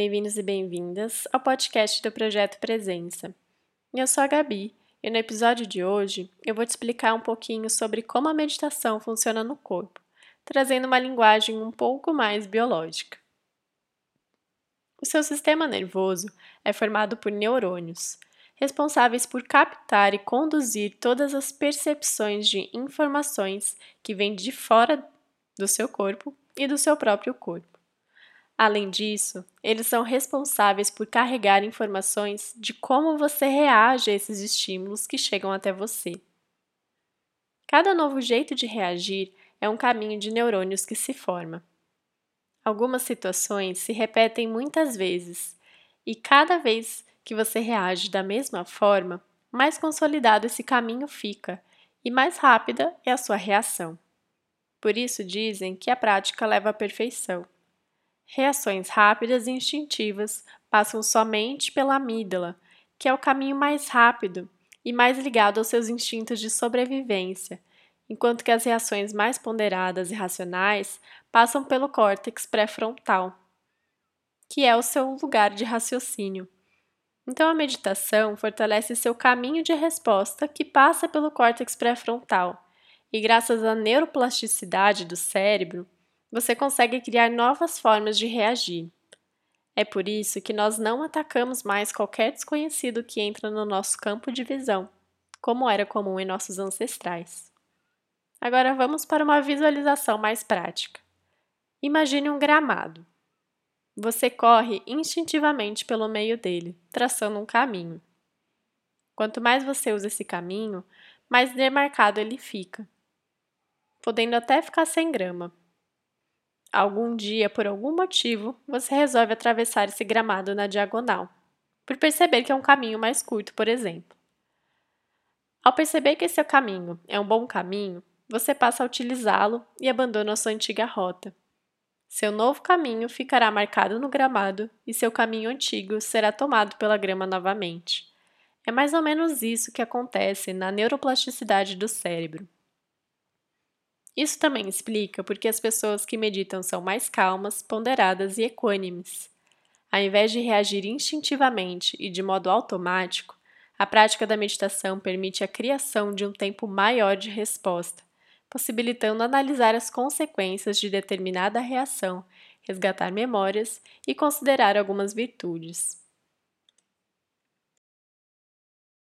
Bem-vindos e bem-vindas ao podcast do Projeto Presença. Eu sou a Gabi e no episódio de hoje eu vou te explicar um pouquinho sobre como a meditação funciona no corpo, trazendo uma linguagem um pouco mais biológica. O seu sistema nervoso é formado por neurônios, responsáveis por captar e conduzir todas as percepções de informações que vêm de fora do seu corpo e do seu próprio corpo. Além disso, eles são responsáveis por carregar informações de como você reage a esses estímulos que chegam até você. Cada novo jeito de reagir é um caminho de neurônios que se forma. Algumas situações se repetem muitas vezes, e cada vez que você reage da mesma forma, mais consolidado esse caminho fica e mais rápida é a sua reação. Por isso dizem que a prática leva à perfeição. Reações rápidas e instintivas passam somente pela amígdala, que é o caminho mais rápido e mais ligado aos seus instintos de sobrevivência, enquanto que as reações mais ponderadas e racionais passam pelo córtex pré-frontal, que é o seu lugar de raciocínio. Então, a meditação fortalece seu caminho de resposta que passa pelo córtex pré-frontal, e graças à neuroplasticidade do cérebro, você consegue criar novas formas de reagir. É por isso que nós não atacamos mais qualquer desconhecido que entra no nosso campo de visão, como era comum em nossos ancestrais. Agora vamos para uma visualização mais prática. Imagine um gramado. Você corre instintivamente pelo meio dele, traçando um caminho. Quanto mais você usa esse caminho, mais demarcado ele fica, podendo até ficar sem grama, Algum dia, por algum motivo, você resolve atravessar esse gramado na diagonal, por perceber que é um caminho mais curto, por exemplo. Ao perceber que esse caminho é um bom caminho, você passa a utilizá-lo e abandona a sua antiga rota. Seu novo caminho ficará marcado no gramado e seu caminho antigo será tomado pela grama novamente. É mais ou menos isso que acontece na neuroplasticidade do cérebro. Isso também explica porque as pessoas que meditam são mais calmas, ponderadas e equânimes. Ao invés de reagir instintivamente e de modo automático, a prática da meditação permite a criação de um tempo maior de resposta, possibilitando analisar as consequências de determinada reação, resgatar memórias e considerar algumas virtudes.